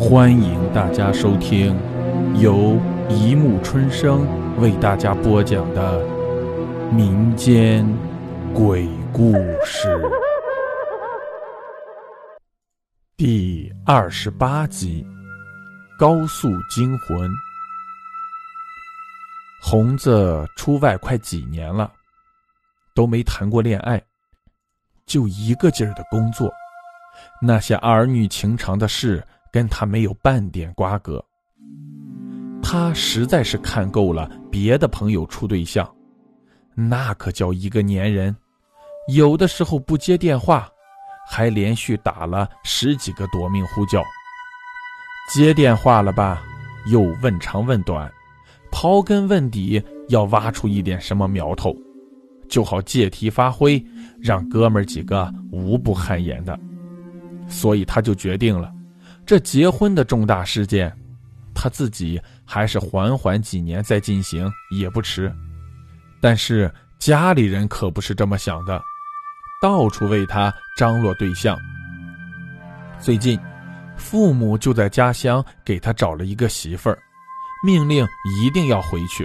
欢迎大家收听由一木春生为大家播讲的民间鬼故事第二十八集《高速惊魂》。红子出外快几年了，都没谈过恋爱，就一个劲儿的工作，那些儿女情长的事。跟他没有半点瓜葛。他实在是看够了别的朋友处对象，那可叫一个粘人。有的时候不接电话，还连续打了十几个夺命呼叫。接电话了吧，又问长问短，刨根问底，要挖出一点什么苗头，就好借题发挥，让哥们几个无不汗颜的。所以他就决定了。这结婚的重大事件，他自己还是缓缓几年再进行也不迟。但是家里人可不是这么想的，到处为他张罗对象。最近，父母就在家乡给他找了一个媳妇儿，命令一定要回去，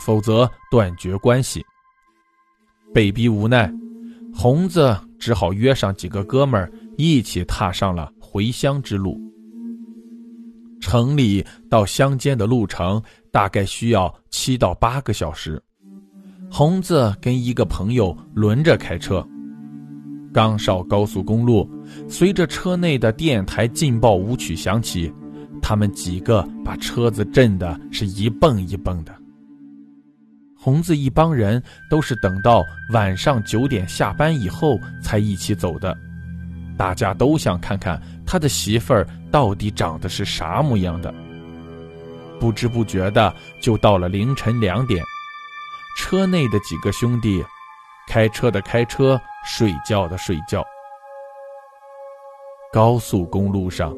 否则断绝关系。被逼无奈，红子只好约上几个哥们儿一起踏上了回乡之路。城里到乡间的路程大概需要七到八个小时。红子跟一个朋友轮着开车，刚上高速公路，随着车内的电台劲爆舞曲响起，他们几个把车子震得是一蹦一蹦的。红子一帮人都是等到晚上九点下班以后才一起走的。大家都想看看他的媳妇儿到底长得是啥模样的。不知不觉的就到了凌晨两点，车内的几个兄弟，开车的开车，睡觉的睡觉。高速公路上，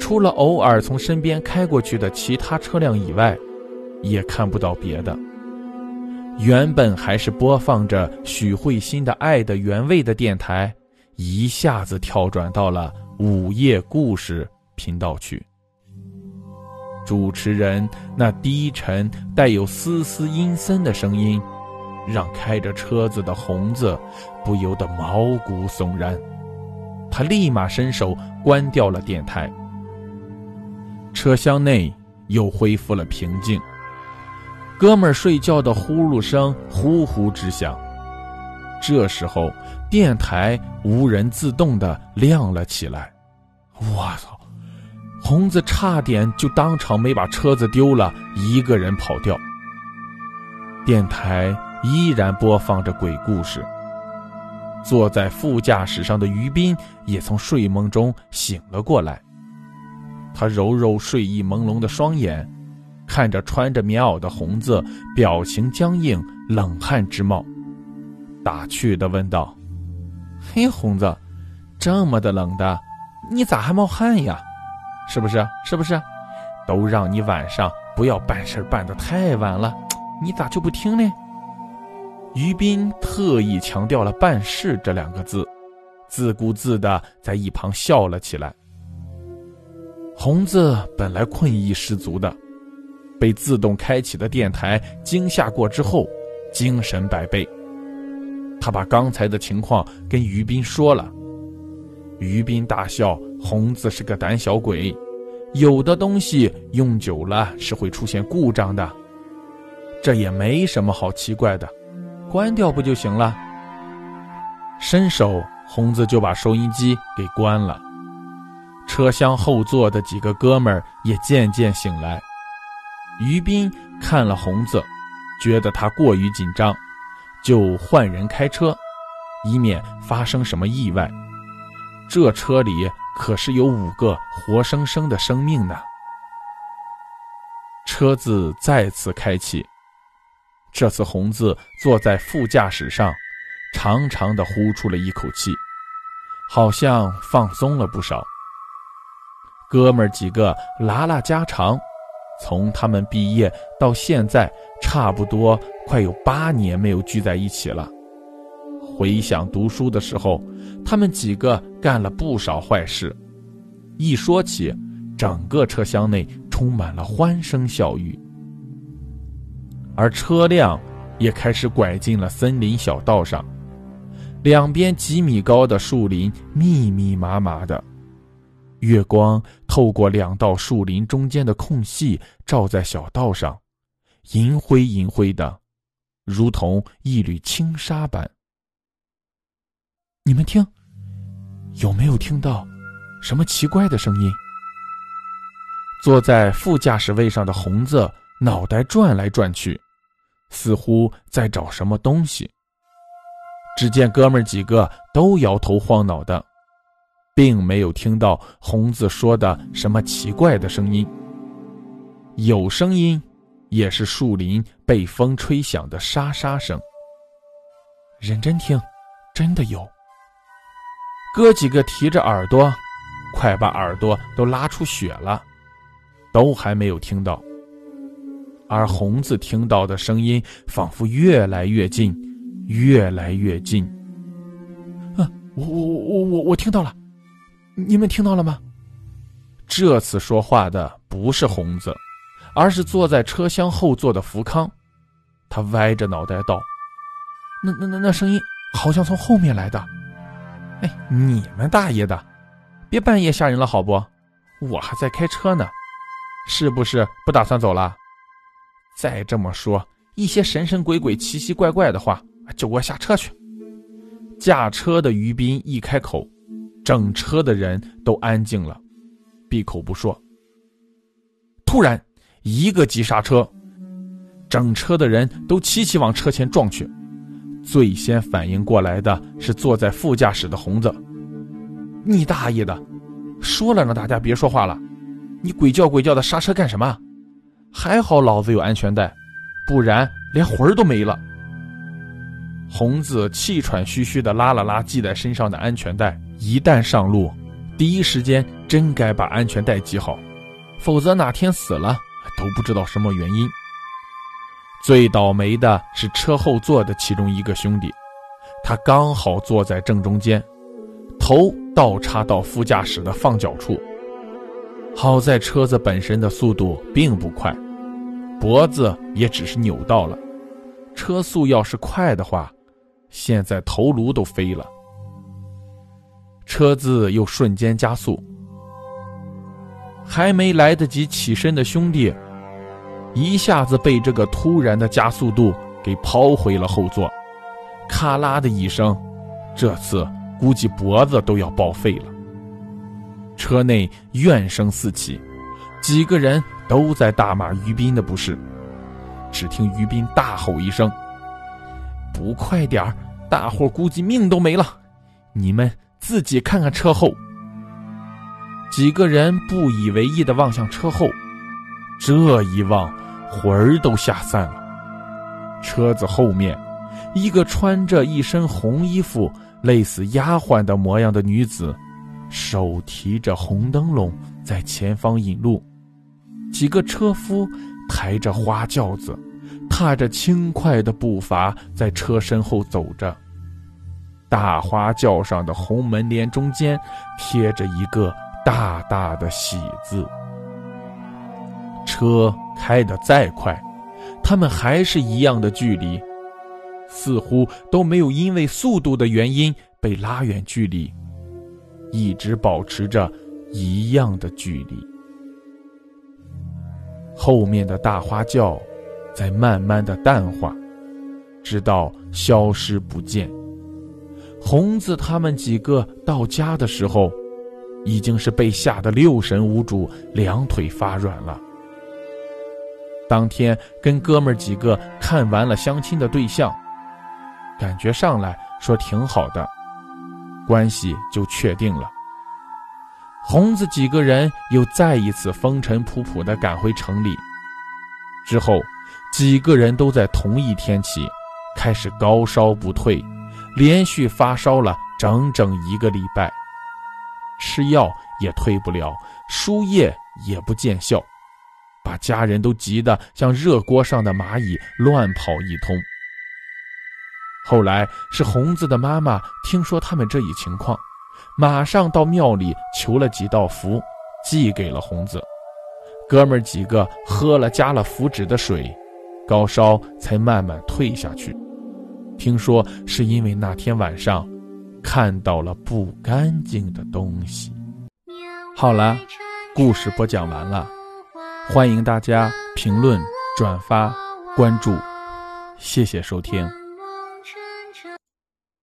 除了偶尔从身边开过去的其他车辆以外，也看不到别的。原本还是播放着许慧欣的《爱的原味》的电台。一下子跳转到了午夜故事频道去。主持人那低沉带有丝丝阴森的声音，让开着车子的红子不由得毛骨悚然。他立马伸手关掉了电台。车厢内又恢复了平静。哥们儿睡觉的呼噜声呼呼直响。这时候，电台无人自动的亮了起来。我操！红子差点就当场没把车子丢了，一个人跑掉。电台依然播放着鬼故事。坐在副驾驶上的于斌也从睡梦中醒了过来。他揉揉睡意朦胧的双眼，看着穿着棉袄的红子，表情僵硬，冷汗直冒。打趣的问道：“嘿，红子，这么的冷的，你咋还冒汗呀？是不是？是不是？都让你晚上不要办事办得太晚了，你咋就不听呢？”于斌特意强调了“办事”这两个字，自顾自的在一旁笑了起来。红子本来困意十足的，被自动开启的电台惊吓过之后，精神百倍。他把刚才的情况跟于斌说了，于斌大笑：“红子是个胆小鬼，有的东西用久了是会出现故障的，这也没什么好奇怪的，关掉不就行了？”伸手，红子就把收音机给关了。车厢后座的几个哥们儿也渐渐醒来。于斌看了红子，觉得他过于紧张。就换人开车，以免发生什么意外。这车里可是有五个活生生的生命呢。车子再次开启，这次红子坐在副驾驶上，长长的呼出了一口气，好像放松了不少。哥们几个拉拉家常。从他们毕业到现在，差不多快有八年没有聚在一起了。回想读书的时候，他们几个干了不少坏事。一说起，整个车厢内充满了欢声笑语，而车辆也开始拐进了森林小道上，两边几米高的树林密密麻麻的，月光透过两道树林中间的空隙照在小道上，银灰银灰的，如同一缕轻纱般。你们听，有没有听到什么奇怪的声音？坐在副驾驶位上的红子脑袋转来转去，似乎在找什么东西。只见哥们几个都摇头晃脑的，并没有听到红子说的什么奇怪的声音。有声音，也是树林被风吹响的沙沙声。认真听，真的有。哥几个提着耳朵，快把耳朵都拉出血了，都还没有听到。而红子听到的声音仿佛越来越近，越来越近。啊，我我我我我听到了，你们听到了吗？这次说话的不是红子，而是坐在车厢后座的福康。他歪着脑袋道：“那那那那声音好像从后面来的。”哎，你们大爷的，别半夜吓人了好不？我还在开车呢，是不是不打算走了？再这么说，一些神神鬼鬼、奇奇怪怪的话，就给我下车去。驾车的于斌一开口，整车的人都安静了，闭口不说。突然，一个急刹车，整车的人都齐齐往车前撞去。最先反应过来的是坐在副驾驶的红子。你大爷的！说了让大家别说话了，你鬼叫鬼叫的刹车干什么？还好老子有安全带，不然连魂儿都没了。红子气喘吁吁的拉了拉系在身上的安全带，一旦上路，第一时间真该把安全带系好，否则哪天死了都不知道什么原因。最倒霉的是车后座的其中一个兄弟，他刚好坐在正中间，头倒插到副驾驶的放脚处。好在车子本身的速度并不快，脖子也只是扭到了。车速要是快的话，现在头颅都飞了。车子又瞬间加速，还没来得及起身的兄弟。一下子被这个突然的加速度给抛回了后座，咔啦的一声，这次估计脖子都要报废了。车内怨声四起，几个人都在大骂于斌的不是。只听于斌大吼一声：“不快点儿，大伙估计命都没了！你们自己看看车后。”几个人不以为意的望向车后，这一望。魂儿都吓散了。车子后面，一个穿着一身红衣服、类似丫鬟的模样的女子，手提着红灯笼在前方引路。几个车夫抬着花轿子，踏着轻快的步伐在车身后走着。大花轿上的红门帘中间贴着一个大大的喜字。车开得再快，他们还是一样的距离，似乎都没有因为速度的原因被拉远距离，一直保持着一样的距离。后面的大花轿在慢慢的淡化，直到消失不见。红子他们几个到家的时候，已经是被吓得六神无主，两腿发软了。当天跟哥们几个看完了相亲的对象，感觉上来说挺好的，关系就确定了。红子几个人又再一次风尘仆仆的赶回城里，之后几个人都在同一天起开始高烧不退，连续发烧了整整一个礼拜，吃药也退不了，输液也不见效。把家人都急得像热锅上的蚂蚁，乱跑一通。后来是红子的妈妈听说他们这一情况，马上到庙里求了几道符，寄给了红子。哥们几个喝了加了符纸的水，高烧才慢慢退下去。听说是因为那天晚上看到了不干净的东西。好了，故事播讲完了，欢迎大家评论、转发、关注，谢谢收听。